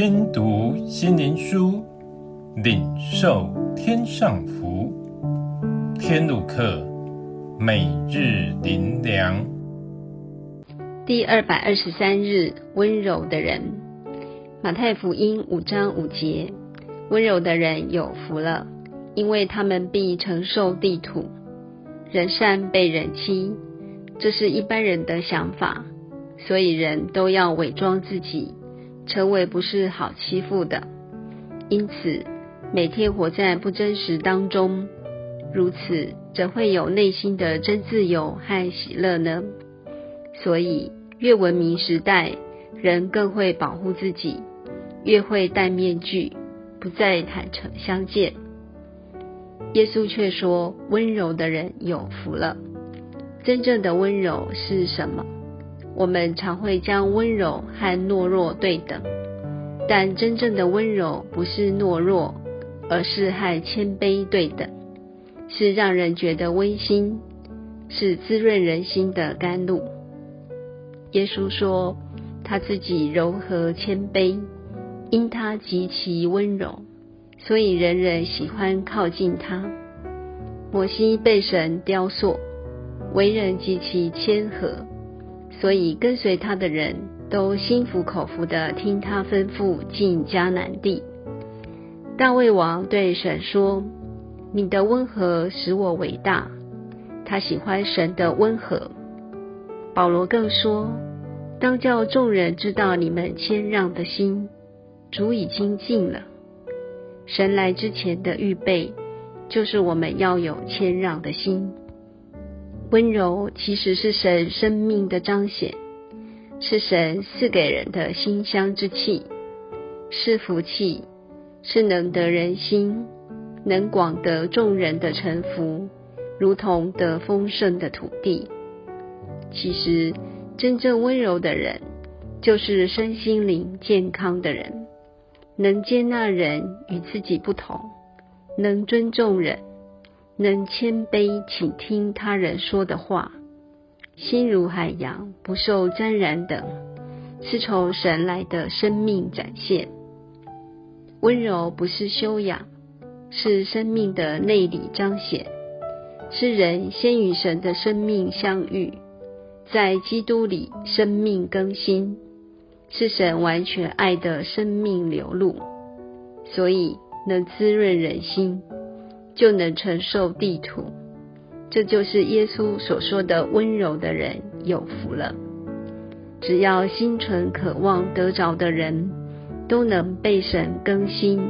听读心灵书，领受天上福。天路客，每日灵粮。第二百二十三日，温柔的人。马太福音五章五节：温柔的人有福了，因为他们必承受地土。人善被人欺，这是一般人的想法，所以人都要伪装自己，成为不是好欺负的。因此，每天活在不真实当中，如此怎会有内心的真自由和喜乐呢？所以，越文明时代，人更会保护自己，越会戴面具，不再坦诚相见。耶稣却说：“温柔的人有福了。”真正的温柔是什么？我们常会将温柔和懦弱对等，但真正的温柔不是懦弱，而是和谦卑对等，是让人觉得温馨，是滋润人心的甘露。耶稣说：“他自己柔和谦卑，因他极其温柔。”所以人人喜欢靠近他。摩西被神雕塑，为人极其谦和，所以跟随他的人都心服口服地听他吩咐进迦南地。大卫王对神说：“你的温和使我伟大。”他喜欢神的温和。保罗更说：“当叫众人知道你们谦让的心，主已经近了。”神来之前的预备，就是我们要有谦让的心。温柔其实是神生命的彰显，是神赐给人的馨香之气，是福气，是能得人心，能广得众人的臣服，如同得丰盛的土地。其实，真正温柔的人，就是身心灵健康的人。能接纳人与自己不同，能尊重人，能谦卑倾听他人说的话，心如海洋，不受沾染等，是从神来的生命展现。温柔不是修养，是生命的内里彰显，是人先与神的生命相遇，在基督里生命更新。是神完全爱的生命流露，所以能滋润人心，就能承受地土。这就是耶稣所说的温柔的人有福了。只要心存渴望得着的人，都能被神更新，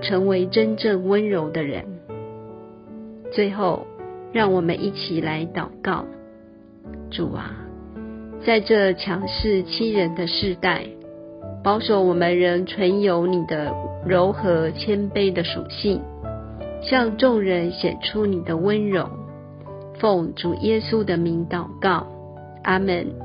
成为真正温柔的人。最后，让我们一起来祷告：主啊。在这强势欺人的世代，保守我们仍存有你的柔和谦卑的属性，向众人显出你的温柔。奉主耶稣的名祷告，阿门。